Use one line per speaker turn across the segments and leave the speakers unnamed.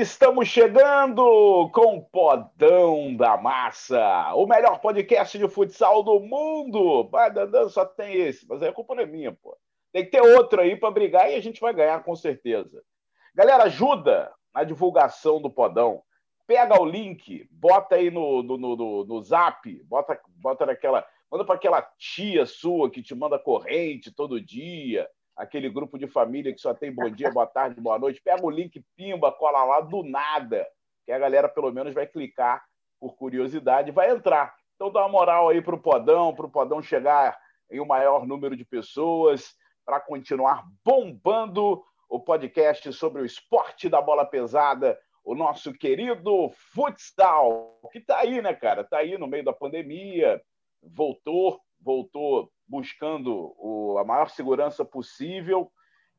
estamos chegando com o Podão da Massa, o melhor podcast de futsal do mundo. Vai, Dandan, só tem esse, mas aí a culpa não é minha, pô. Tem que ter outro aí para brigar e a gente vai ganhar com certeza. Galera, ajuda na divulgação do Podão. Pega o link, bota aí no, no, no, no zap, bota, bota naquela. Manda para aquela tia sua que te manda corrente todo dia aquele grupo de família que só tem bom dia, boa tarde, boa noite, pega o link, pimba, cola lá do nada, que a galera pelo menos vai clicar por curiosidade e vai entrar. Então dá uma moral aí para o Podão, para o Podão chegar em um maior número de pessoas, para continuar bombando o podcast sobre o esporte da bola pesada, o nosso querido futsal, que está aí, né, cara? Está aí no meio da pandemia, voltou, voltou buscando o, a maior segurança possível,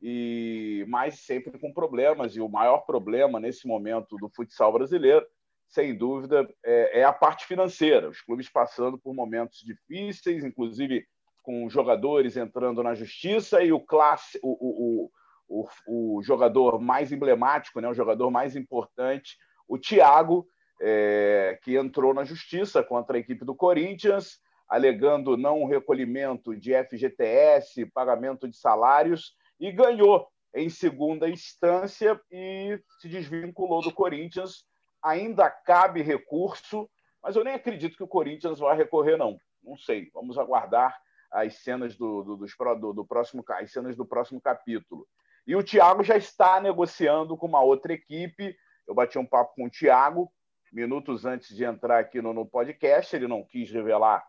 e mas sempre com problemas. E o maior problema nesse momento do futsal brasileiro, sem dúvida, é, é a parte financeira. Os clubes passando por momentos difíceis, inclusive com jogadores entrando na justiça e o classe, o, o, o, o jogador mais emblemático, né, o jogador mais importante, o Thiago, é, que entrou na justiça contra a equipe do Corinthians alegando não recolhimento de FGTS, pagamento de salários, e ganhou em segunda instância e se desvinculou do Corinthians. Ainda cabe recurso, mas eu nem acredito que o Corinthians vá recorrer, não. Não sei. Vamos aguardar as cenas do, do, do, do próximo, as cenas do próximo capítulo. E o Thiago já está negociando com uma outra equipe. Eu bati um papo com o Thiago minutos antes de entrar aqui no, no podcast. Ele não quis revelar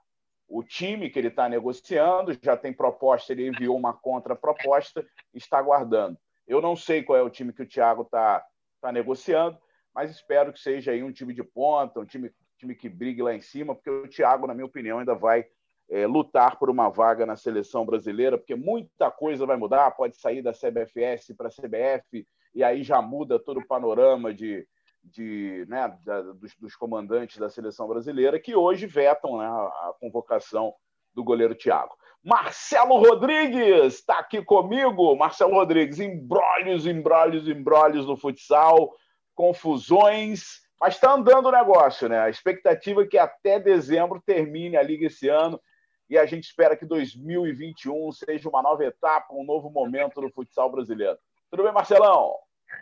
o time que ele está negociando, já tem proposta, ele enviou uma contraproposta, está aguardando. Eu não sei qual é o time que o Thiago está tá negociando, mas espero que seja aí um time de ponta, um time, time que brigue lá em cima, porque o Thiago, na minha opinião, ainda vai é, lutar por uma vaga na seleção brasileira, porque muita coisa vai mudar, pode sair da CBFS para a CBF, e aí já muda todo o panorama de, de, né, da, dos, dos, comandantes da seleção brasileira, que hoje vetam né, a convocação do goleiro Thiago. Marcelo Rodrigues está aqui comigo. Marcelo Rodrigues, embrolhos, embrolhos, embrolhos no futsal, confusões, mas está andando o negócio, né? A expectativa é que até dezembro termine a liga esse ano e a gente espera que 2021 seja uma nova etapa, um novo momento no futsal brasileiro. Tudo bem, Marcelão?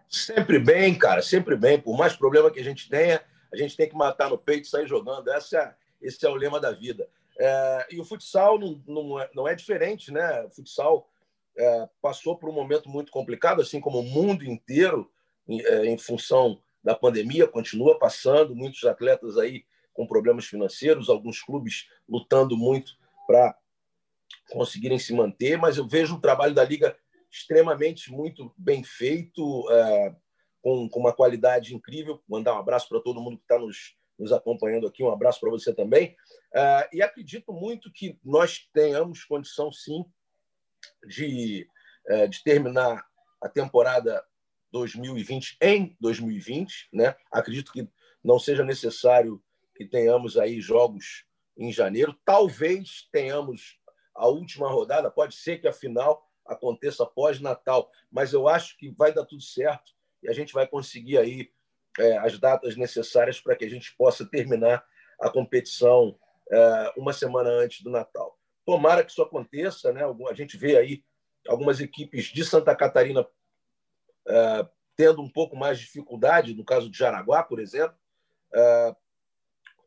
Sempre bem, cara, sempre bem. Por mais problema que a gente tenha, a gente tem que matar no peito e sair jogando. Esse é, esse é o lema da vida. É, e o futsal não, não, é, não é diferente, né? O futsal é, passou por um momento muito complicado, assim como o mundo inteiro, em, é, em função da pandemia, continua passando. Muitos atletas aí com problemas financeiros, alguns clubes lutando muito para conseguirem se manter, mas eu vejo o trabalho da Liga extremamente muito bem feito, é, com, com, uma qualidade incrível. Mandar um abraço para todo mundo que está nos, nos acompanhando aqui, um abraço para você também. É, e acredito muito que nós tenhamos condição, sim, de, é, de terminar a temporada 2020 em 2020. Né? Acredito que não seja necessário que tenhamos aí jogos em janeiro. Talvez tenhamos a última rodada, pode ser que a final aconteça pós-Natal, mas eu acho que vai dar tudo certo e a gente vai conseguir aí é, as datas necessárias para que a gente possa terminar a competição é, uma semana antes do Natal. Tomara que isso aconteça, né? A gente vê aí algumas equipes de Santa Catarina é, tendo um pouco mais de dificuldade, no caso de Jaraguá, por exemplo, é,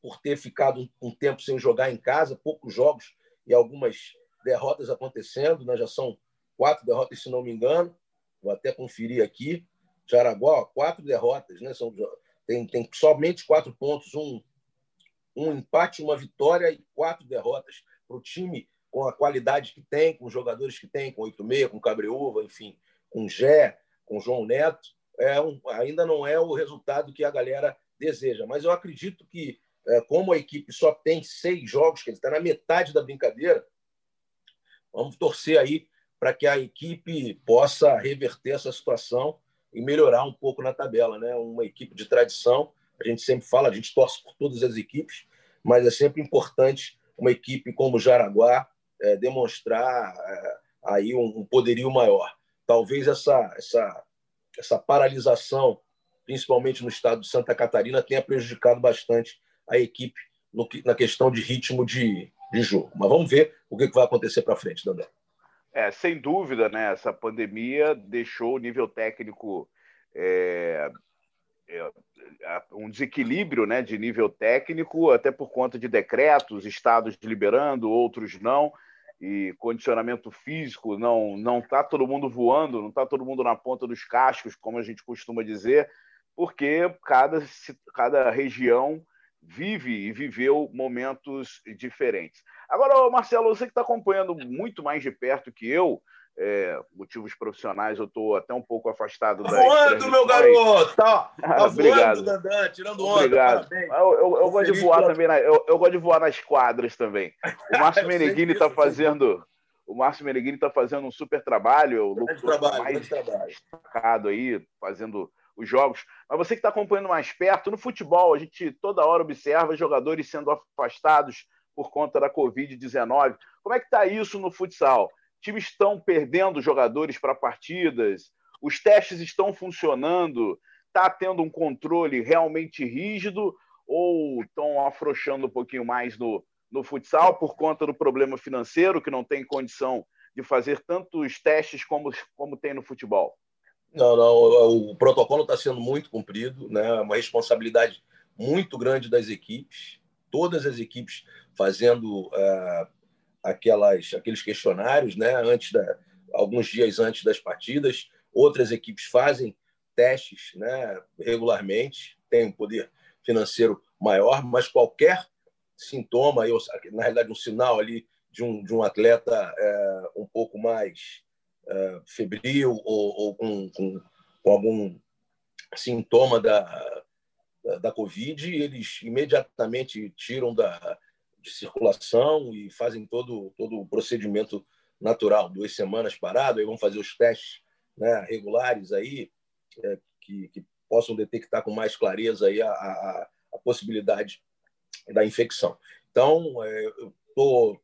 por ter ficado um tempo sem jogar em casa, poucos jogos e algumas derrotas acontecendo, né? já são quatro derrotas, se não me engano. Vou até conferir aqui. Jaraguá, quatro derrotas, né? São, tem, tem somente quatro pontos, um, um empate, uma vitória e quatro derrotas para o time com a qualidade que tem, com os jogadores que tem, com 8-6, com Cabreúva, enfim, com Gé, com João Neto. É um, ainda não é o resultado que a galera deseja, mas eu acredito que, é, como a equipe só tem seis jogos, que ele está na metade da brincadeira, vamos torcer aí para que a equipe possa reverter essa situação e melhorar um pouco na tabela. Né? Uma equipe de tradição, a gente sempre fala, a gente torce por todas as equipes, mas é sempre importante uma equipe como o Jaraguá é, demonstrar é, aí um, um, poderio maior. Talvez essa, essa, essa paralisação principalmente no estado de Santa Catarina, tenha prejudicado bastante a equipe no, na questão de ritmo de, de jogo. Mas vamos ver o que vai acontecer para frente, Dandé.
É, sem dúvida, né? Essa pandemia deixou o nível técnico é, é, um desequilíbrio né, de nível técnico, até por conta de decretos, estados liberando, outros não, e condicionamento físico, não não está todo mundo voando, não está todo mundo na ponta dos cascos, como a gente costuma dizer, porque cada, cada região vive e viveu momentos diferentes. Agora, Marcelo, você que está acompanhando muito mais de perto que eu, é, motivos profissionais, eu estou até um pouco afastado
tá voando, meu garoto! Tá, tá
Obrigado.
voando, Dandan, tirando onda.
Obrigado. Eu, eu, eu gosto de voar também, na, eu, eu, gosto de voar nas quadras também. O Márcio Meneghini está fazendo... O Márcio Meneghini está fazendo um super trabalho, o Lucas
trabalho,
mais
trabalho.
destacado aí, fazendo os jogos. Mas você que está acompanhando mais perto, no futebol, a gente toda hora observa jogadores sendo afastados por conta da Covid-19. Como é que está isso no futsal? Times estão perdendo jogadores para partidas, os testes estão funcionando, está tendo um controle realmente rígido ou estão afrouxando um pouquinho mais no, no futsal por conta do problema financeiro, que não tem condição de fazer tantos testes como, como tem no futebol?
Não, não, o protocolo está sendo muito cumprido, né? uma responsabilidade muito grande das equipes, todas as equipes fazendo uh, aquelas, aqueles questionários né? antes da, alguns dias antes das partidas, outras equipes fazem testes né? regularmente, tem um poder financeiro maior, mas qualquer sintoma, na realidade, um sinal ali de um, de um atleta é, um pouco mais febril ou, ou com, com, com, algum sintoma da, da, da, Covid, eles imediatamente tiram da de circulação e fazem todo, todo o procedimento natural. Duas semanas parado, aí vão fazer os testes né, regulares aí, é, que, que possam detectar com mais clareza aí a, a, a possibilidade da infecção. Então, é, eu tô,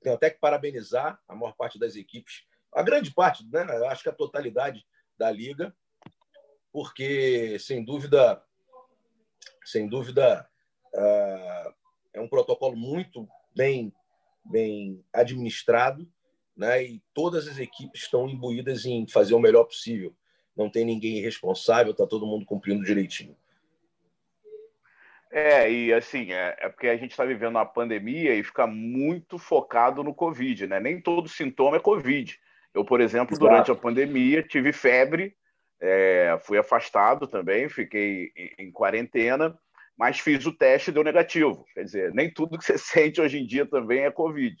tenho até que parabenizar a maior parte das equipes, a grande parte, né, acho que a totalidade da liga, porque, sem dúvida, sem dúvida, uh, é um protocolo muito bem, bem administrado, né? e todas as equipes estão imbuídas em fazer o melhor possível. Não tem ninguém irresponsável, está todo mundo cumprindo direitinho.
É, e assim, é, é porque a gente está vivendo uma pandemia e fica muito focado no Covid, né? Nem todo sintoma é Covid. Eu, por exemplo, Exato. durante a pandemia, tive febre, é, fui afastado também, fiquei em, em, quarentena, mas fiz o teste e deu negativo. Quer dizer, nem tudo que você sente hoje em dia também é Covid.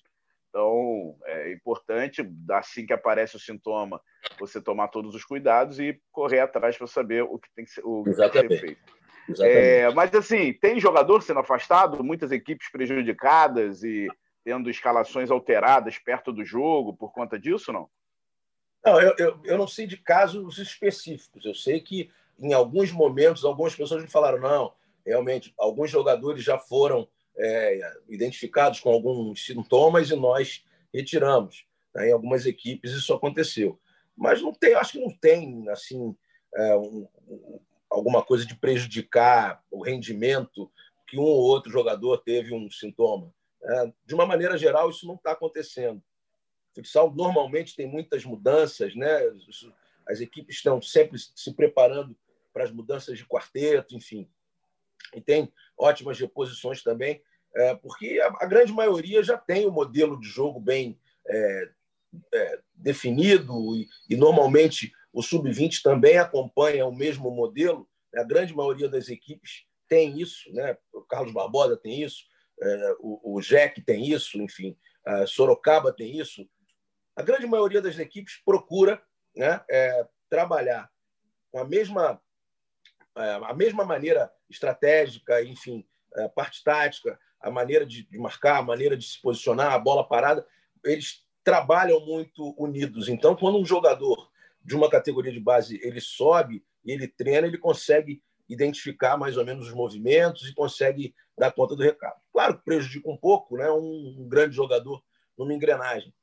Então, é importante, assim que aparece o sintoma, você tomar todos os cuidados e correr atrás para saber o que tem que ser, o tem que ser feito. É, mas, assim, tem jogador sendo afastado, muitas equipes prejudicadas e tendo escalações alteradas perto do jogo por conta disso, não?
Não, eu, eu, eu não sei de casos específicos. Eu sei que, em alguns momentos, algumas pessoas me falaram: não, realmente, alguns jogadores já foram é, identificados com alguns sintomas e nós retiramos. Né? Em algumas equipes isso aconteceu. Mas não tem, acho que não tem assim é, um, alguma coisa de prejudicar o rendimento que um ou outro jogador teve um sintoma. É, de uma maneira geral, isso não está acontecendo. Futsal normalmente tem muitas mudanças, né? as equipes estão sempre se preparando para as mudanças de quarteto, enfim. E tem ótimas reposições também, é, porque a, grande maioria já tem o modelo de jogo bem é, é, definido e, e, normalmente o sub-20 também acompanha o mesmo modelo. Né? A grande maioria das equipes tem isso, né? O Carlos Barbosa tem isso, é, o, o Jack tem isso, enfim, a Sorocaba tem isso. A grande maioria das equipes procura né, é, trabalhar com a mesma é, a mesma maneira estratégica, enfim, a parte tática, a maneira de, de marcar, a maneira de se posicionar, a bola parada, eles trabalham muito unidos. Então, quando um jogador de uma categoria de base ele sobe e ele treina, ele consegue identificar mais ou menos os movimentos e consegue dar conta do recado. Claro que prejudica um pouco, né? um grande jogador numa engrenagem,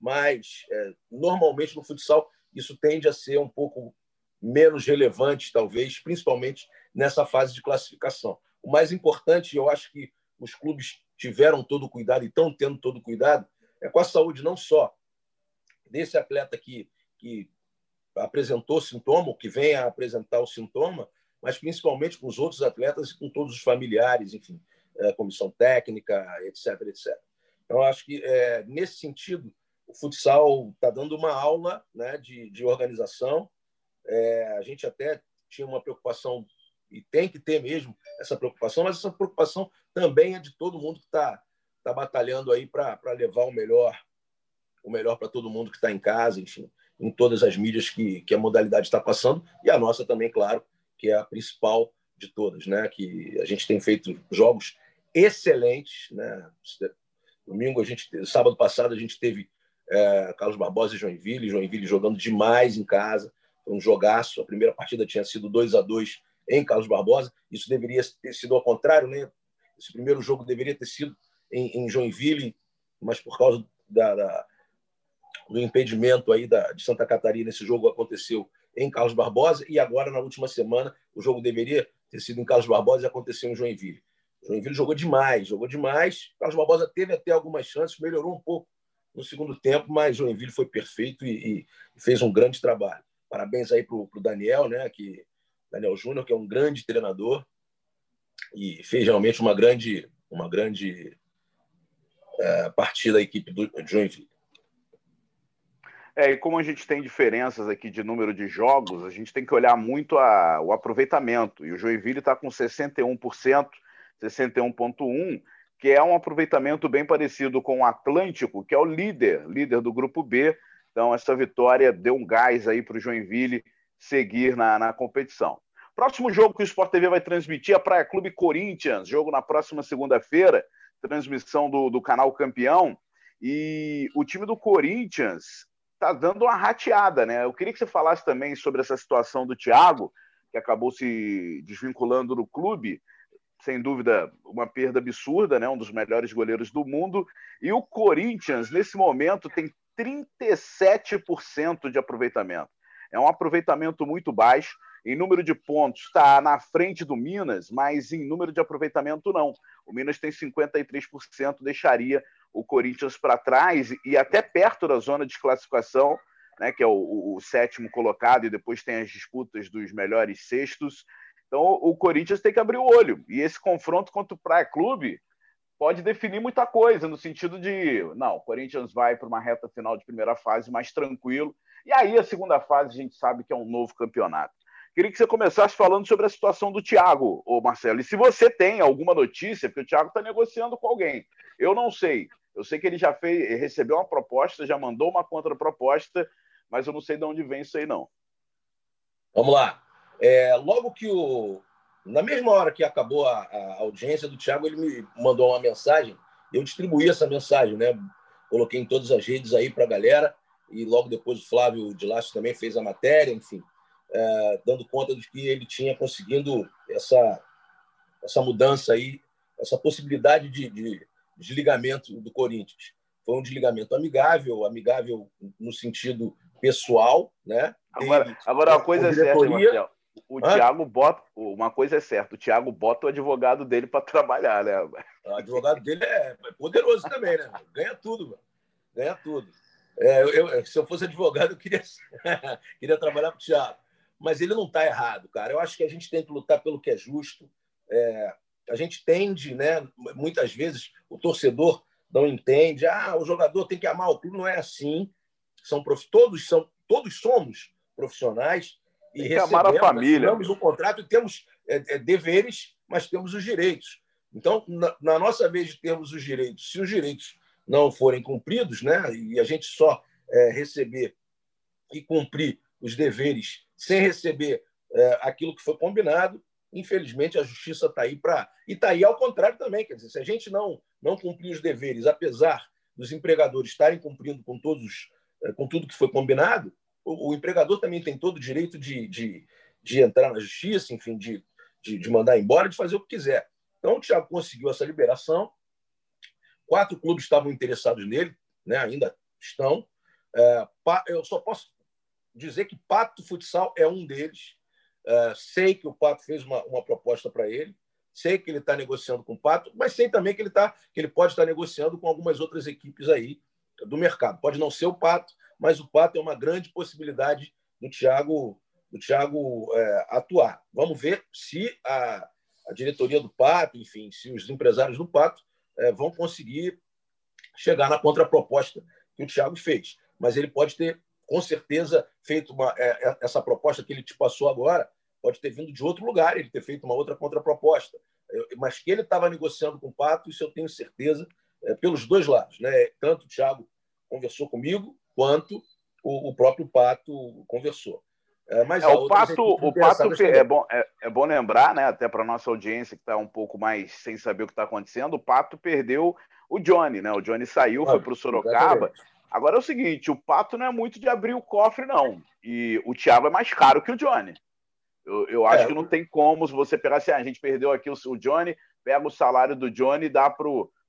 mas é, normalmente no futsal isso tende a ser um pouco menos relevantes, talvez, principalmente nessa fase de classificação. O mais importante, eu acho que os clubes tiveram todo cuidado e estão tendo todo cuidado, é com a saúde não só desse atleta que, que apresentou sintoma, que vem a apresentar o sintoma, mas principalmente com os outros atletas e com todos os familiares, enfim, é, comissão técnica, etc, etc. Então, acho que, é, nesse sentido, o futsal está dando uma aula né, de, de organização. É, a gente até tinha uma preocupação, e tem que ter mesmo essa preocupação, mas essa preocupação também é de todo mundo que está tá batalhando aí para levar o melhor o melhor para todo mundo que está em casa, enfim, em todas as mídias que, que a modalidade está passando, e a nossa também, claro, que é a principal de todas, né? Que a gente tem feito jogos excelentes, né? Domingo a gente, sábado passado a gente teve é, Carlos Barbosa e Joinville, Joinville jogando demais em casa, foi um jogaço. A primeira partida tinha sido 2 a 2 em Carlos Barbosa. Isso deveria ter sido ao contrário, né? Esse primeiro jogo deveria ter sido em, em Joinville, mas por causa da, da, do impedimento aí da, de Santa Catarina, esse jogo aconteceu em Carlos Barbosa e agora na última semana o jogo deveria ter sido em Carlos Barbosa e aconteceu em Joinville. Joinville jogou demais, jogou demais. Carlos Barbosa teve até algumas chances, melhorou um pouco no segundo tempo, mas Joinville foi perfeito e, e fez um grande trabalho. Parabéns aí para o Daniel, né? Que Daniel Júnior, que é um grande treinador e fez realmente uma grande, uma grande é, partida da equipe do Joinville.
É, e como a gente tem diferenças aqui de número de jogos, a gente tem que olhar muito a, o aproveitamento. E o Joinville está com 61%, 61,1%, que é um aproveitamento bem parecido com o Atlântico, que é o líder, líder do grupo B. Então, essa vitória deu um gás aí para o Joinville seguir na, na competição. Próximo jogo que o Sport TV vai transmitir é Praia Clube Corinthians, jogo na próxima segunda-feira, transmissão do, do canal Campeão. E o time do Corinthians está dando uma rateada, né? Eu queria que você falasse também sobre essa situação do Thiago, que acabou se desvinculando do clube, sem dúvida uma perda absurda, né? Um dos melhores goleiros do mundo. E o Corinthians, nesse momento, tem 37% de aproveitamento. É um aproveitamento muito baixo. Em número de pontos, está na frente do Minas, mas em número de aproveitamento, não. O Minas tem 53%, deixaria o Corinthians para trás e até perto da zona de classificação, né, que é o, o, sétimo colocado, e depois tem as disputas dos melhores sextos. Então o Corinthians tem que abrir o olho. E esse confronto contra o Praia Clube pode definir muita coisa, no sentido de, não, o Corinthians vai para uma reta final de primeira fase mais tranquilo. E aí a segunda fase a gente sabe que é um novo campeonato. Queria que você começasse falando sobre a situação do Thiago, ô Marcelo. E se você tem alguma notícia, porque o Thiago está negociando com alguém. Eu não sei. Eu sei que ele já fez, recebeu uma proposta, já mandou uma contraproposta, mas eu não sei de onde vem isso aí, não.
Vamos lá. É, logo que o. Na mesma hora que acabou a, a audiência do Thiago, ele me mandou uma mensagem. Eu distribuí essa mensagem, né? Coloquei em todas as redes aí para a galera. E logo depois o Flávio de Laço também fez a matéria, enfim é, dando conta de que ele tinha conseguido essa, essa mudança aí, essa possibilidade de, de desligamento do Corinthians. Foi um desligamento amigável, amigável no sentido pessoal, né?
Agora, agora uma coisa é certa, Marcelo. O Hã? Thiago bota, uma coisa é certa, o Thiago bota o advogado dele para trabalhar, né?
O advogado dele é poderoso também, né? Ganha tudo, mano. ganha tudo. É, eu, se eu fosse advogado, eu queria, queria trabalhar com o Thiago mas ele não está errado, cara. Eu acho que a gente tem que lutar pelo que é justo. É, a gente tende, né? Muitas vezes o torcedor não entende. Ah, o jogador tem que amar o clube. Não é assim. São prof... todos são todos somos profissionais e que amar a família. Temos um contrato e temos é, é, deveres, mas temos os direitos. Então, na, na, nossa vez de termos os direitos, se os direitos não forem cumpridos, né? E a gente só é, receber e cumprir os deveres sem receber é, aquilo que foi combinado. Infelizmente, a justiça está aí para. E está aí ao contrário também. Quer dizer, se a gente não, não cumprir os deveres, apesar dos empregadores estarem cumprindo com, todos, é, com tudo que foi combinado, o, o empregador também tem todo o direito de, de, de entrar na justiça, enfim, de, de, de mandar embora, de fazer o que quiser. Então, o Thiago conseguiu essa liberação. Quatro clubes estavam interessados nele, né? ainda estão. É, eu só posso dizer que Pato Futsal é um deles. Uh, sei que o Pato fez uma, uma proposta para ele, sei que ele está negociando com o Pato, mas sei também que ele, tá, que ele pode estar negociando com algumas outras equipes aí do mercado. Pode não ser o Pato, mas o Pato é uma grande possibilidade do Thiago, do Thiago é, atuar. Vamos ver se a, a diretoria do Pato, enfim, se os empresários do Pato é, vão conseguir chegar na contraproposta que o Thiago fez. Mas ele pode ter, com certeza, feito uma, é, é essa proposta que ele te passou agora, pode ter vindo de outro lugar, ele ter feito uma outra contraproposta. Mas que ele estava negociando com o Pato, isso eu tenho certeza, pelos dois lados. Né? Tanto o Thiago conversou comigo, quanto o, o próprio Pato conversou.
É, mas é, o Pato, o Pato é bom, é, é, bom lembrar, né, até para nossa audiência que está um pouco mais sem saber o que está acontecendo, o Pato perdeu o Johnny, né? O Johnny saiu, ah, foi para o Sorocaba. Exatamente. Agora é o seguinte, o Pato não é muito de abrir o cofre, não. E o Thiago é mais caro que o Johnny. Eu, eu acho é. que não tem como, se você pegar assim, ah, a gente perdeu aqui o, o Johnny, pega o salário do Johnny e dá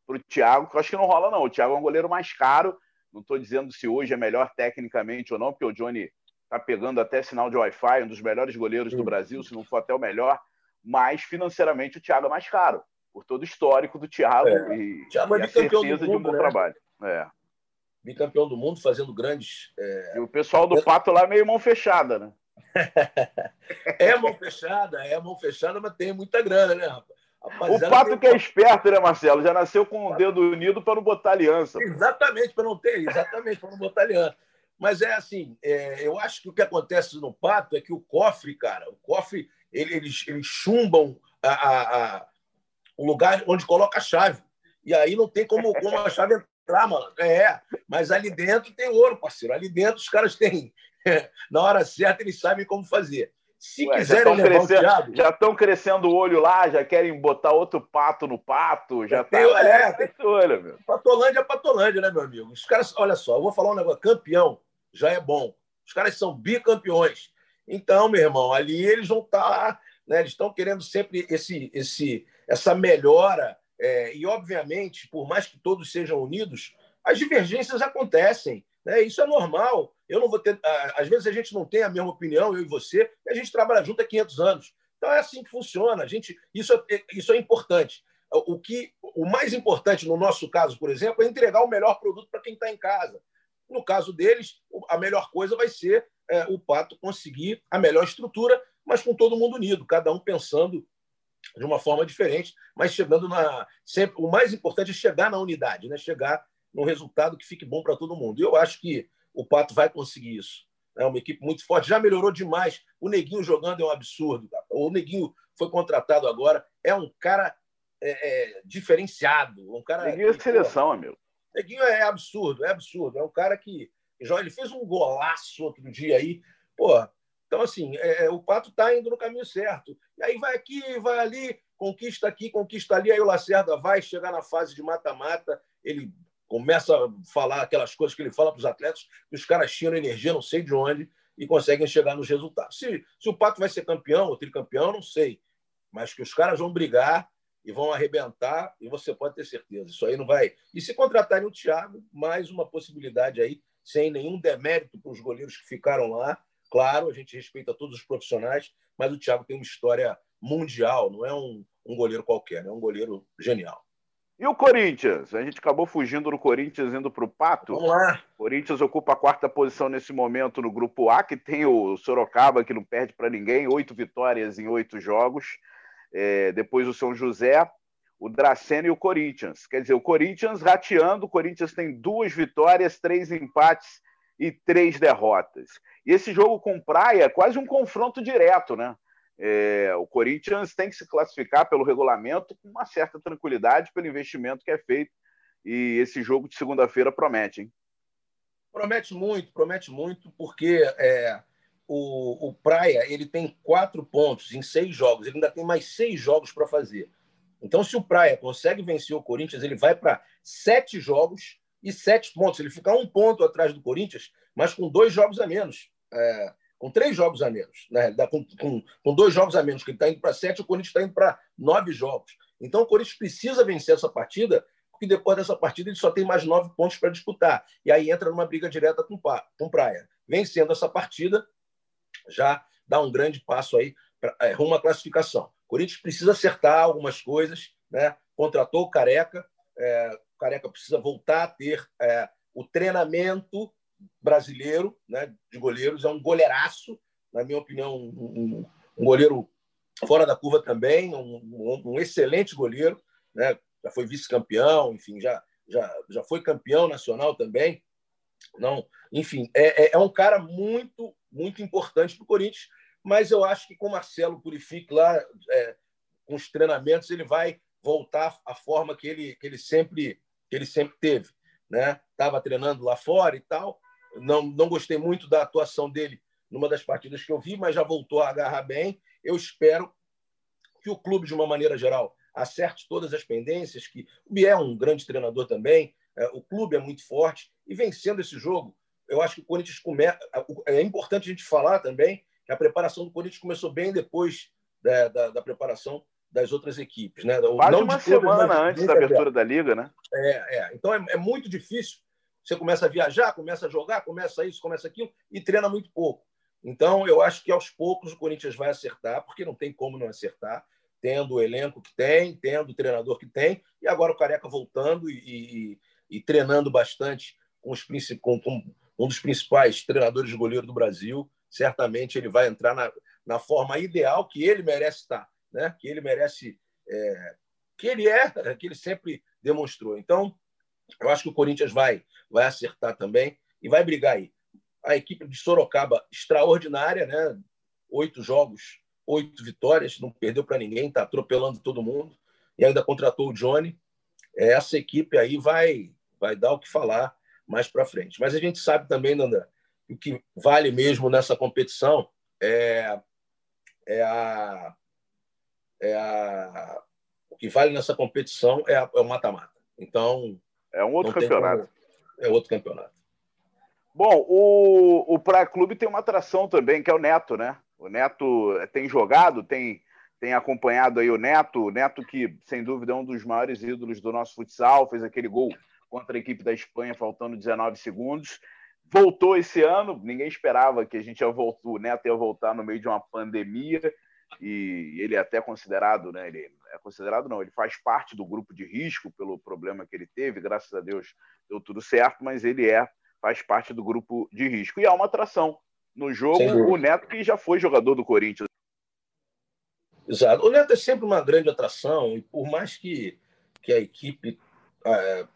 pro, pro Thiago, que eu acho que não rola, não. O Thiago é um goleiro mais caro. Não estou dizendo se hoje é melhor tecnicamente ou não, porque o Johnny está pegando até sinal de Wi-Fi, um dos melhores goleiros do Brasil, se não for até o melhor. Mas financeiramente o Thiago é mais caro, por todo o histórico do Thiago é. e,
Thiago é
e a certeza
mundo,
de um bom
né?
trabalho. É.
Bicampeão do mundo, fazendo grandes. É...
E o pessoal do Pato lá meio mão fechada, né?
é mão fechada, é mão fechada, mas tem muita grana, né, rapaz?
O Pato que é esperto, né, Marcelo? Já nasceu com o dedo unido para não botar aliança.
Exatamente, para não ter, exatamente, para não botar aliança. Mas é assim, é, eu acho que o que acontece no Pato é que o cofre, cara, o cofre, ele, eles, eles chumbam a, a, a, o lugar onde coloca a chave. E aí não tem como, como a chave entrar, mano. É, mas ali dentro tem ouro, parceiro. Ali dentro os caras têm na hora certa eles sabem como fazer. Se Ué, quiserem
já levar Thiago... Já estão crescendo o olho lá, já querem botar outro pato no pato, já
tem, tá... É, tem... Olho, meu. Patolândia é Patolândia, né, meu amigo? Os caras, olha só, eu vou falar um negócio, campeão já é bom. Os caras são bicampeões. Então, meu irmão, ali eles vão estar, tá, né, eles estão querendo sempre esse, esse, essa melhora, é, e obviamente, por mais que todos sejam unidos, as divergências acontecem. Né? Isso é normal. Eu não vou ter. Às vezes a gente não tem a mesma opinião, eu e você, e a gente trabalha junto há 500 anos. Então é assim que funciona. A gente, isso, é, isso é importante. O, que, o mais importante no nosso caso, por exemplo, é entregar o melhor produto para quem está em casa. No caso deles, a melhor coisa vai ser é, o Pato conseguir a melhor estrutura, mas com todo mundo unido, cada um pensando de uma forma diferente, mas chegando na. Sempre, o mais importante é chegar na unidade, né? chegar num resultado que fique bom para todo mundo. E eu acho que o Pato vai conseguir isso. É uma equipe muito forte, já melhorou demais. O Neguinho jogando é um absurdo. O Neguinho foi contratado agora, é um cara é, é, diferenciado. Um cara
Neguinho é seleção, amigo.
Neguinho é absurdo, é absurdo. É um cara que. Ele fez um golaço outro dia aí. Pô, então, assim, é, é o Pato está indo no caminho certo. E aí vai aqui, vai ali, conquista aqui, conquista ali. Aí o Lacerda vai chegar na fase de mata-mata. Ele começa a falar aquelas coisas que ele fala para os atletas, que os caras tiram energia, não sei de onde, e conseguem chegar nos resultados. Se, se o Pato vai ser campeão ou tricampeão, não sei. Mas que os caras vão brigar e vão arrebentar, e você pode ter certeza. Isso aí não vai. E se contratarem o Thiago, mais uma possibilidade aí, sem nenhum demérito para os goleiros que ficaram lá. Claro, a gente respeita todos os profissionais, mas o Thiago tem uma história mundial, não é um, um goleiro qualquer, é um goleiro genial.
E o Corinthians? A gente acabou fugindo do Corinthians indo para o Pato.
Vamos lá.
O Corinthians ocupa a quarta posição nesse momento no grupo A, que tem o Sorocaba, que não perde para ninguém, oito vitórias em oito jogos. É, depois o São José, o Dracena e o Corinthians. Quer dizer, o Corinthians rateando, o Corinthians tem duas vitórias, três empates e três derrotas. E esse jogo com Praia é quase um confronto direto, né? É, o Corinthians tem que se classificar pelo regulamento com uma certa tranquilidade pelo investimento que é feito. E esse jogo de segunda-feira promete, hein?
Promete muito, promete muito, porque é, o, o, Praia ele tem quatro pontos em seis jogos, ele ainda tem mais seis jogos para fazer. Então, se o Praia consegue vencer o Corinthians, ele vai para sete jogos e sete pontos. Ele fica um ponto atrás do Corinthians, mas com dois jogos a menos. É, com três jogos a menos, né? com, com, com dois jogos a menos, que ele está indo para sete, o Corinthians está indo para nove jogos. Então o Corinthians precisa vencer essa partida porque depois dessa partida ele só tem mais nove pontos para disputar. E aí entra numa briga direta com, com Praia. Vencendo essa partida, já dá um grande passo aí pra, é, rumo à classificação. O Corinthians precisa acertar algumas coisas, né? contratou o Careca, é, o Careca precisa voltar a ter é, o treinamento brasileiro né, de goleiros, é um goleiraço, na minha opinião, um, um goleiro fora da curva também, um, um excelente goleiro, né? já foi vice-campeão, enfim, já, já, já foi campeão nacional também. Não, enfim, é, é, é um cara muito, muito importante para o Corinthians, mas eu acho que com o Marcelo Purifique lá, é, com os treinamentos, ele vai voltar à forma que ele, que ele sempre que ele sempre teve, né? Tava treinando lá fora e tal. Não não gostei muito da atuação dele numa das partidas que eu vi, mas já voltou a agarrar bem. Eu espero que o clube de uma maneira geral acerte todas as pendências, que o Biel é um grande treinador também, é, o clube é muito forte e vencendo esse jogo, eu acho que o Corinthians começa. É importante a gente falar também que a preparação do Corinthians começou bem depois da, da, da preparação das outras equipes. Né?
Quase Não uma todas, semana antes da abertura da Liga, né?
É, é. Então é, é, muito difícil. Você começa a viajar, começa a jogar, começa isso, começa aquilo e treina muito pouco. Então eu acho que aos poucos o Corinthians vai acertar, porque não tem como não acertar, tendo o elenco que tem, tendo o treinador que tem, e agora o Careca voltando e, e, e treinando bastante com, os, com, com um dos principais treinadores de goleiro do Brasil. Certamente ele vai entrar na, na forma ideal que ele merece estar né? que ele merece, é, que ele é, que ele sempre demonstrou. Então, eu acho que o Corinthians vai, vai acertar também e vai brigar aí. A equipe de Sorocaba, extraordinária, né? oito jogos, oito vitórias, não perdeu para ninguém, está atropelando todo mundo e ainda contratou o Johnny. Essa equipe aí vai, vai dar o que falar mais para frente. Mas a gente sabe também, Nanda, o que vale mesmo nessa competição é, é a, é a, o que vale nessa competição é, a, é o mata-mata. Então.
É um outro campeonato.
Como, é outro campeonato.
Bom, o, o Praia Clube tem uma atração também, que é o Neto, né? O Neto tem jogado, tem, tem acompanhado aí o Neto. O Neto, que sem dúvida é um dos maiores ídolos do nosso futsal, fez aquele gol contra a equipe da Espanha, faltando 19 segundos. Voltou esse ano, ninguém esperava que a gente ia voltar, o Neto ia voltar no meio de uma pandemia e ele é até considerado, né? Ele é considerado não, ele faz parte do grupo de risco pelo problema que ele teve. Graças a Deus deu tudo certo, mas ele é faz parte do grupo de risco e há uma atração no jogo. O Neto que já foi jogador do Corinthians.
Exato. O Neto é sempre uma grande atração e por mais que que a equipe é,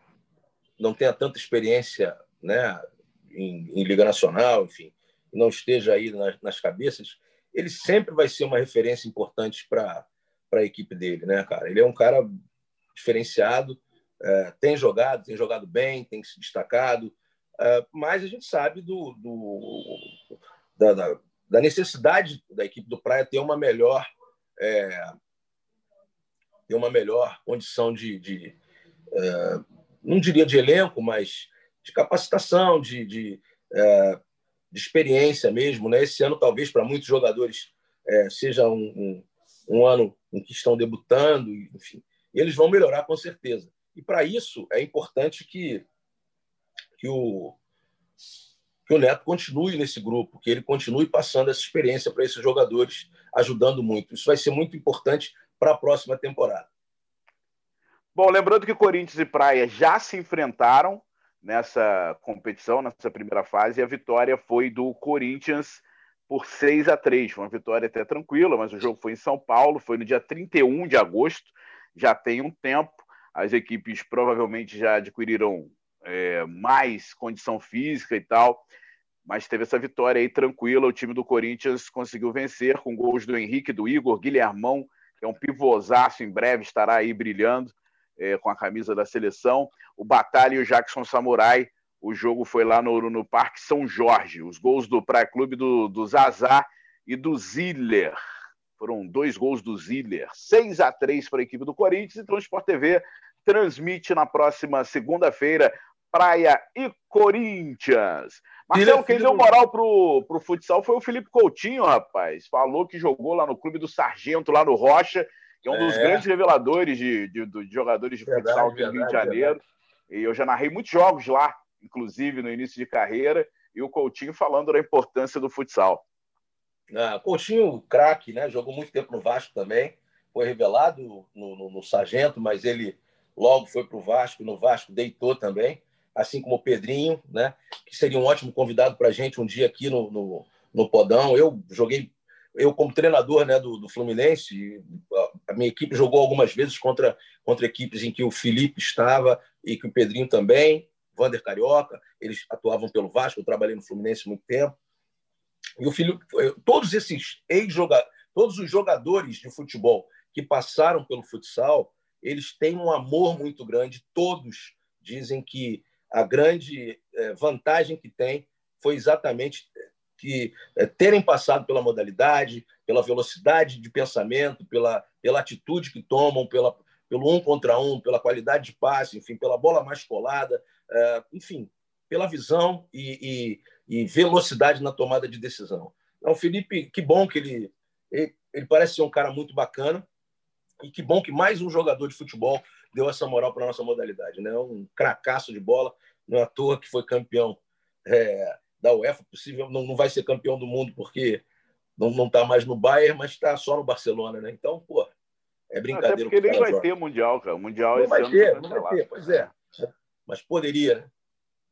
não tenha tanta experiência, né, em, em Liga Nacional, enfim, não esteja aí nas, nas cabeças ele sempre vai ser uma referência importante para a equipe dele, né, cara? Ele é um cara diferenciado, é, tem jogado, tem jogado bem, tem se destacado, é, mas a gente sabe do, do da, da, da, necessidade da equipe do Praia ter uma melhor é, ter uma melhor condição de, de é, não diria de elenco, mas de capacitação, de, de é, de experiência mesmo. Né? Esse ano, talvez, para muitos jogadores, é, seja um, um, um, ano em que estão debutando, enfim. Eles vão melhorar com certeza. E para isso é importante que, que, o, que o Neto continue nesse grupo, que ele continue passando essa experiência para esses jogadores, ajudando muito. Isso vai ser muito importante para a próxima temporada.
Bom, lembrando que Corinthians e Praia já se enfrentaram nessa competição, nessa primeira fase, e a vitória foi do Corinthians por 6 a 3 Foi uma vitória até tranquila, mas o jogo foi em São Paulo, foi no dia 31 de agosto, já tem um tempo. As equipes provavelmente já adquiriram é, mais condição física e tal, mas teve essa vitória aí tranquila. O time do Corinthians conseguiu vencer com gols do Henrique, do Igor, Guilhermão, que é um pivôzaço, em breve estará aí brilhando é, com a camisa da seleção. O Batalha e o Jackson Samurai. O jogo foi lá no, no Parque São Jorge. Os gols do Praia Clube do, do Zazá e do Ziller. Foram dois gols do Ziller. 6 a 3 para a equipe do Corinthians. Então o Sport TV transmite na próxima segunda-feira Praia e Corinthians. Marcelo, quem deu moral pro, pro futsal foi o Felipe Coutinho, rapaz. Falou que jogou lá no clube do Sargento, lá no Rocha, que é um dos é. grandes reveladores de, de, de jogadores de verdade, futsal aqui no Rio de Janeiro. Verdade. E eu já narrei muitos jogos lá, inclusive no início de carreira, e o Coutinho falando da importância do futsal.
Ah, Coutinho, craque, né? Jogou muito tempo no Vasco também. Foi revelado no, no, no Sargento, mas ele logo foi para o Vasco. No Vasco deitou também, assim como o Pedrinho, né? Que seria um ótimo convidado para a gente um dia aqui no, no, no Podão. Eu joguei, eu como treinador né, do, do Fluminense, a minha equipe jogou algumas vezes contra, contra equipes em que o Felipe estava e que o Pedrinho também, Vander Carioca. Eles atuavam pelo Vasco. Eu trabalhei no Fluminense muito tempo. E o filho, todos esses ex-jogadores, todos os jogadores de futebol que passaram pelo futsal, eles têm um amor muito grande. Todos dizem que a grande eh, vantagem que tem foi exatamente que eh, terem passado pela modalidade, pela velocidade de pensamento, pela, pela atitude que tomam, pela, pelo um contra um, pela qualidade de passe, enfim, pela bola mais colada, eh, enfim, pela visão e, e, e, velocidade na tomada de decisão. Então, Felipe, que bom que ele, ele, ele parece ser um cara muito bacana e que bom que mais um jogador de futebol deu essa moral para a nossa modalidade. Né? Um cracaço de bola, não é à toa que foi campeão é, da UEFA, possível, não, não vai ser campeão do mundo porque não está mais no Bayern, mas está só no Barcelona. Né? Então, pô, é brincadeira. Até
porque nem vai joga. ter Mundial, cara. O Mundial
não vai ter, não vai ter, pois é. Mas poderia, né?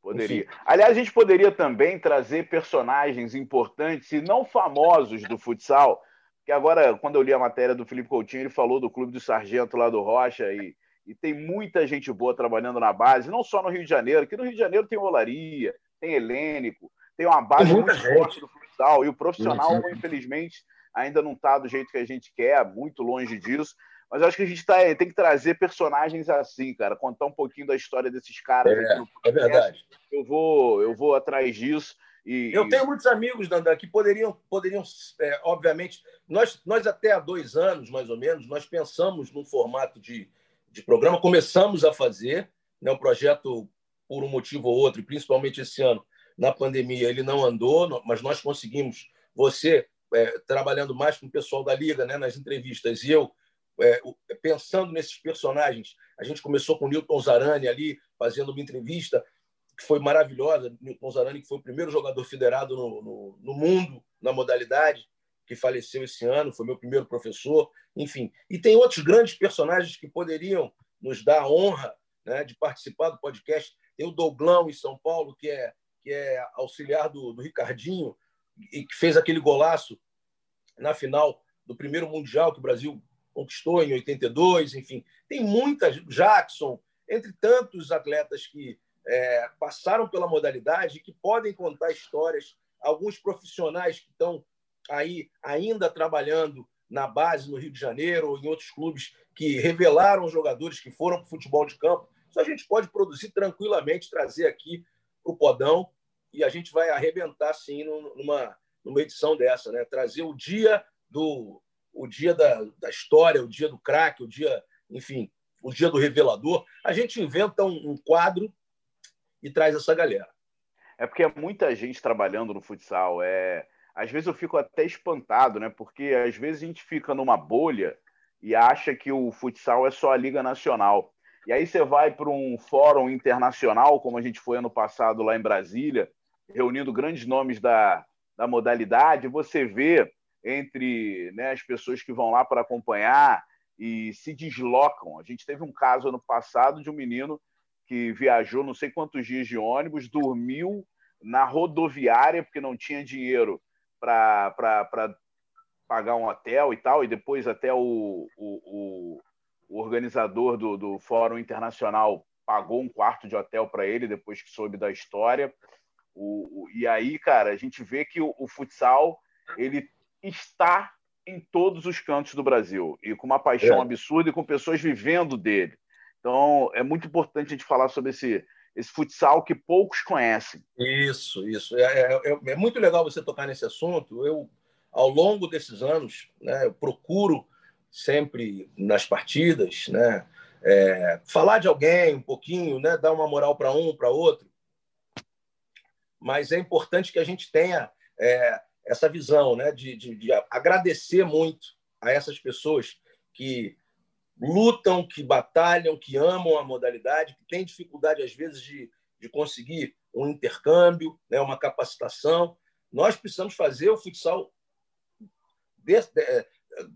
Poderia. Enfim. Aliás, a gente poderia também trazer personagens importantes e não famosos do futsal, que agora, quando eu li a matéria do Felipe Coutinho, ele falou do Clube do Sargento lá do Rocha e, e tem muita gente boa trabalhando na base, não só no Rio de Janeiro, que no Rio de Janeiro tem Olaria, tem Helênico, tem uma base muito gente. forte do futsal, e o profissional, infelizmente, ainda não está do jeito que a gente quer, muito longe disso. Mas eu acho que a gente tá, tem que trazer personagens assim, cara, contar um pouquinho da história desses caras.
É, é verdade.
Eu vou, eu vou atrás disso. E,
eu tenho muitos amigos, Dandan, que poderiam, poderiam é, obviamente, nós, nós até há dois anos, mais ou menos, nós pensamos num formato de, de programa, começamos a fazer, né, o projeto, por um motivo ou outro, e principalmente esse ano, na pandemia, ele não andou, mas nós conseguimos, você é, trabalhando mais com o pessoal da Liga, né, nas entrevistas, e eu é, pensando nesses personagens. A gente começou com o Newton Zarani ali, fazendo uma entrevista que foi maravilhosa. Newton Zarani, que foi o primeiro jogador federado no, no, no mundo na modalidade, que faleceu esse ano, foi meu primeiro professor. Enfim, e tem outros grandes personagens que poderiam nos dar a honra né, de participar do podcast. Tem o Douglão em São Paulo, que é, que é auxiliar do, do Ricardinho, e que fez aquele golaço na final do primeiro Mundial que o Brasil conquistou em 82, enfim. Tem muitas, Jackson, entre tantos atletas que é, passaram pela modalidade que podem contar histórias, alguns profissionais que estão aí ainda trabalhando na base no Rio de Janeiro ou em outros clubes que revelaram jogadores que foram para o futebol de campo. Isso a gente pode produzir tranquilamente, trazer aqui para o Podão e a gente vai arrebentar, sim, numa, numa edição dessa, né? trazer o dia do, o dia da, da história, o dia do craque, o dia, enfim, o dia do revelador, a gente inventa um, um quadro e traz essa galera.
É porque é muita gente trabalhando no futsal. É... Às vezes eu fico até espantado, né? Porque às vezes a gente fica numa bolha e acha que o futsal é só a Liga Nacional. E aí você vai para um fórum internacional, como a gente foi ano passado lá em Brasília, reunindo grandes nomes da, da modalidade, você vê entre né, as pessoas que vão lá para acompanhar e se deslocam. A gente teve um caso ano passado de um menino que viajou não sei quantos dias de ônibus, dormiu na rodoviária porque não tinha dinheiro para pagar um hotel e tal, e depois até o, o, o, organizador do, do Fórum Internacional pagou um quarto de hotel para ele depois que soube da história. O, o, e aí, cara, a gente vê que o, o futsal ele está em todos os cantos do Brasil e com uma paixão é. absurda e com pessoas vivendo dele. Então, é muito importante a gente falar sobre esse, esse futsal que poucos conhecem.
Isso, isso. É, é, é, é muito legal você tocar nesse assunto. Eu, ao longo desses anos, né, eu procuro sempre nas partidas, né, é, falar de alguém um pouquinho, né, dar uma moral para um, para outro. Mas é importante que a gente tenha é, essa visão né, de, de, de agradecer muito a essas pessoas que lutam, que batalham, que amam a modalidade, que têm dificuldade, às vezes, de, de conseguir um intercâmbio, né, uma capacitação. Nós precisamos fazer o futsal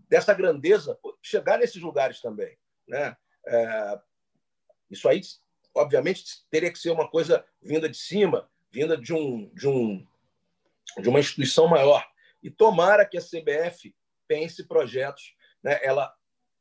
dessa grandeza chegar nesses lugares também. Né? É, isso aí, obviamente, teria que ser uma coisa vinda de cima, vinda de, um, de, um, de uma instituição maior. E tomara que a CBF pense projetos. Né? Ela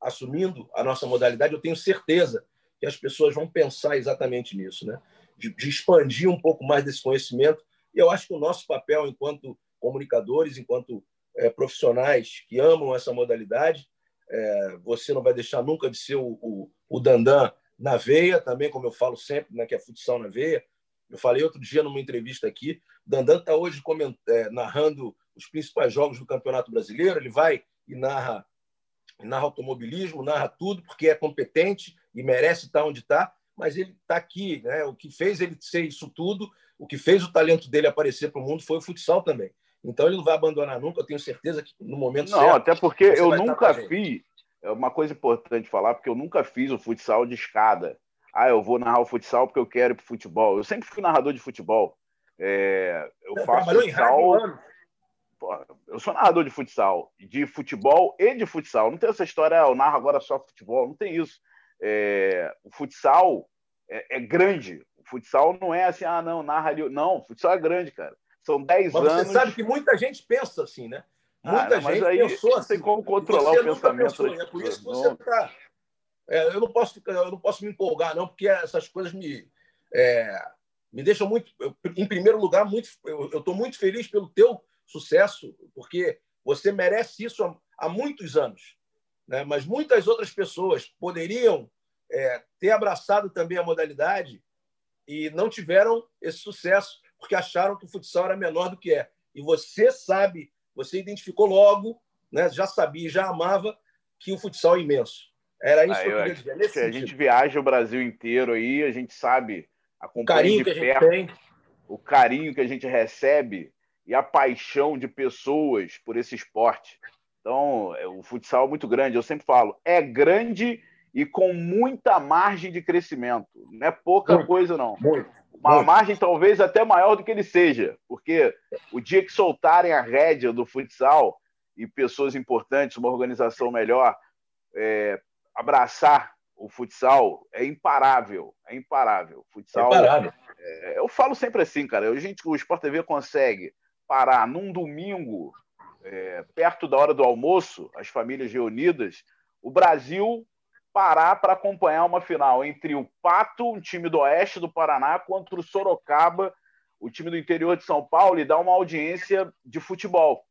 assumindo a nossa modalidade, eu tenho certeza que as pessoas vão pensar exatamente nisso, né? de, de expandir um pouco mais desse conhecimento. E eu acho que o nosso papel enquanto comunicadores, enquanto é, profissionais que amam essa modalidade. É, você não vai deixar nunca de ser o, o, o Dandan na veia, também, como eu falo sempre, né, que é futsal na veia. Eu falei outro dia numa entrevista aqui, Dandan está hoje é, narrando os principais jogos do Campeonato Brasileiro, ele vai e narra, narra automobilismo, narra tudo, porque é competente e merece estar onde está, mas ele está aqui. Né? O que fez ele ser isso tudo, o que fez o talento dele aparecer para o mundo foi o futsal também. Então ele não vai abandonar nunca, eu tenho certeza que no momento
não, certo. Não, até porque eu nunca fiz. É uma coisa importante falar, porque eu nunca fiz o futsal de escada. Ah, eu vou narrar o futsal porque eu quero ir para futebol. Eu sempre fui narrador de futebol. É, eu Você faço futsal. eu sou narrador de futsal, de futebol e de futsal. Não tem essa história, ah, eu narro agora só futebol. Não tem isso. É, o futsal é, é, grande. O futsal não é assim, ah, não, narra ali. Não, o futsal é grande, cara. São 10
mas
anos.
Você sabe que muita gente pensa assim, né? Ah, muita ah, gente
aí
pensou assim.
Tem como controlar o pensamento. Pensou,
é por isso que você está. É, eu, não posso, eu não posso me empolgar, não, porque essas coisas me, é, me deixam muito. Em primeiro lugar, muito, eu estou muito feliz pelo teu sucesso, porque você merece isso há, há muitos anos. Né? Mas muitas outras pessoas poderiam é, ter abraçado também a modalidade e não tiveram esse sucesso porque acharam que o futsal era menor do que é. E você sabe, você identificou logo, né, já sabia, já amava que o futsal é imenso. Era isso que eu queria dizer.
Nesse a gente viaja o Brasil inteiro aí, a gente sabe
o carinho que a gente tem.
o carinho que a gente recebe e a paixão de pessoas por esse esporte. Então, é, o futsal é muito grande. Eu sempre falo, é grande e com muita margem de crescimento. Não é pouca muito, coisa, não.
Muito
uma margem talvez até maior do que ele seja, porque o dia que soltarem a rédea do futsal e pessoas importantes, uma organização melhor, é, abraçar o futsal é imparável, é imparável. Futsal, é imparável. É, eu falo sempre assim, cara. A gente, o Sport TV consegue parar num domingo, é, perto da hora do almoço, as famílias reunidas, o Brasil parar para acompanhar uma final entre o Pato, um time do oeste do Paraná, contra o Sorocaba, o time do interior de São Paulo, e dar uma audiência de futebol.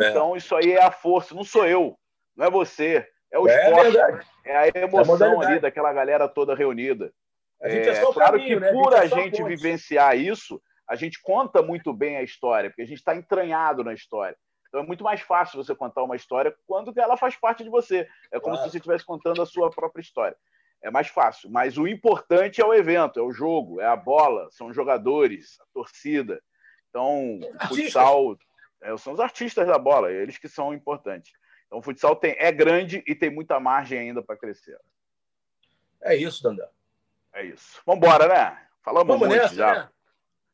É. Então, isso aí é a força, não sou eu, não é você, é o é esporte, verdade. é a emoção é a ali daquela galera toda reunida. É, é claro caminho, que né? por a gente, a gente vivenciar isso, a gente conta muito bem a história, porque a gente está entranhado na história. Então é muito mais fácil você contar uma história quando ela faz parte de você. É como claro. se você estivesse contando a sua própria história. É mais fácil. Mas o importante é o evento, é o jogo, é a bola, são os jogadores, a torcida. Então, o futsal é, são os artistas da bola, eles que são importantes. Então, o futsal tem, é grande e tem muita margem ainda para crescer.
É isso, Dandão.
É isso. Vamos embora, né? Falamos Vamos muito nessa, já. Né?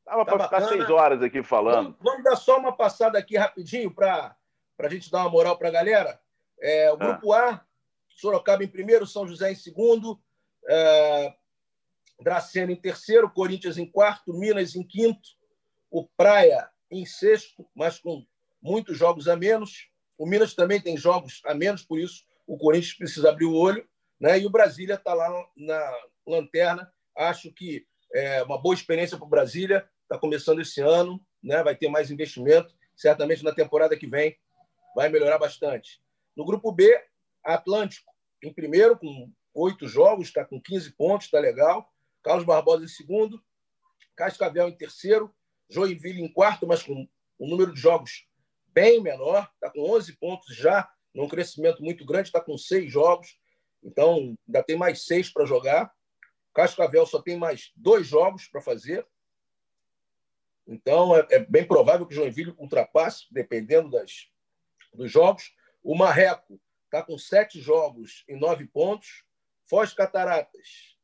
Dava tá para ficar seis horas aqui falando.
Vamos, vamos, dar só uma passada aqui rapidinho para a gente dar uma moral para a galera. É, o ah. grupo ah. A, Sorocaba em primeiro, São José em segundo, é, Dracena em terceiro, Corinthians em quarto, Minas em quinto, o Praia em sexto, mas com muitos jogos a menos. O Minas também tem jogos a menos, por isso o Corinthians precisa abrir o olho. Né? E o Brasília está lá na lanterna. Acho que é uma boa experiência para o Brasília está começando esse ano, né? vai ter mais investimento, certamente na temporada que vem vai melhorar bastante. No grupo B, Atlântico em primeiro, com oito jogos, está com 15 pontos, está legal. Carlos Barbosa em segundo, Cascavel em terceiro, Joinville em quarto, mas com um número de jogos bem menor, está com 11 pontos já, num crescimento muito grande, está com seis jogos, então ainda tem mais seis para jogar. Cascavel só tem mais dois jogos para fazer, então, é, é bem provável que o Joinville ultrapasse, dependendo das, dos jogos. O Marreco está com sete jogos e nove pontos. Foz Cataratas,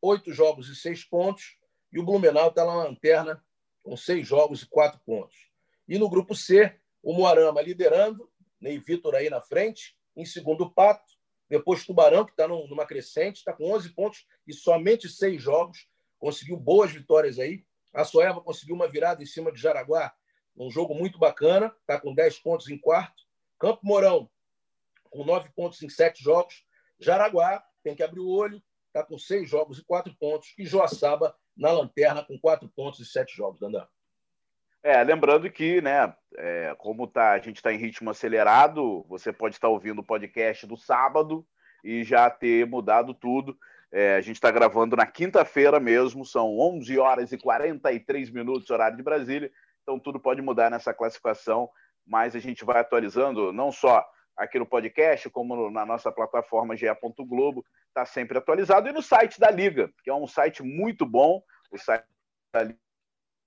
oito jogos e seis pontos. E o Blumenau está na lanterna com seis jogos e quatro pontos. E no grupo C, o Moarama liderando, Ney Vitor aí na frente. Em segundo, o Pato. Depois, Tubarão, que está numa crescente, está com 11 pontos e somente seis jogos. Conseguiu boas vitórias aí. A Soeva conseguiu uma virada em cima de Jaraguá, um jogo muito bacana, está com 10 pontos em quarto. Campo Mourão, com 9 pontos em 7 jogos. Jaraguá, tem que abrir o olho, está com 6 jogos e 4 pontos. E Joaçaba, na lanterna, com 4 pontos e 7 jogos, Dandan.
É, lembrando que, né, é, como tá, a gente está em ritmo acelerado, você pode estar tá ouvindo o podcast do sábado e já ter mudado tudo. É, a gente está gravando na quinta-feira mesmo, são 11 horas e 43 minutos, horário de Brasília, então tudo pode mudar nessa classificação, mas a gente vai atualizando não só aqui no podcast, como na nossa plataforma GE. Globo, está sempre atualizado, e no site da Liga, que é um site muito bom, o site da Liga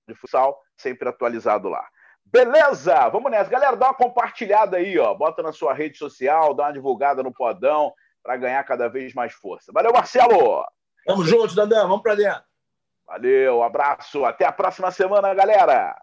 de futsal, sempre atualizado lá. Beleza? Vamos nessa. Galera, dá uma compartilhada aí, ó. Bota na sua rede social, dá uma divulgada no podão para ganhar cada vez mais força. Valeu, Marcelo!
Tamo junto, Dandan. Vamos para dentro.
Valeu, abraço. Até a próxima semana, galera.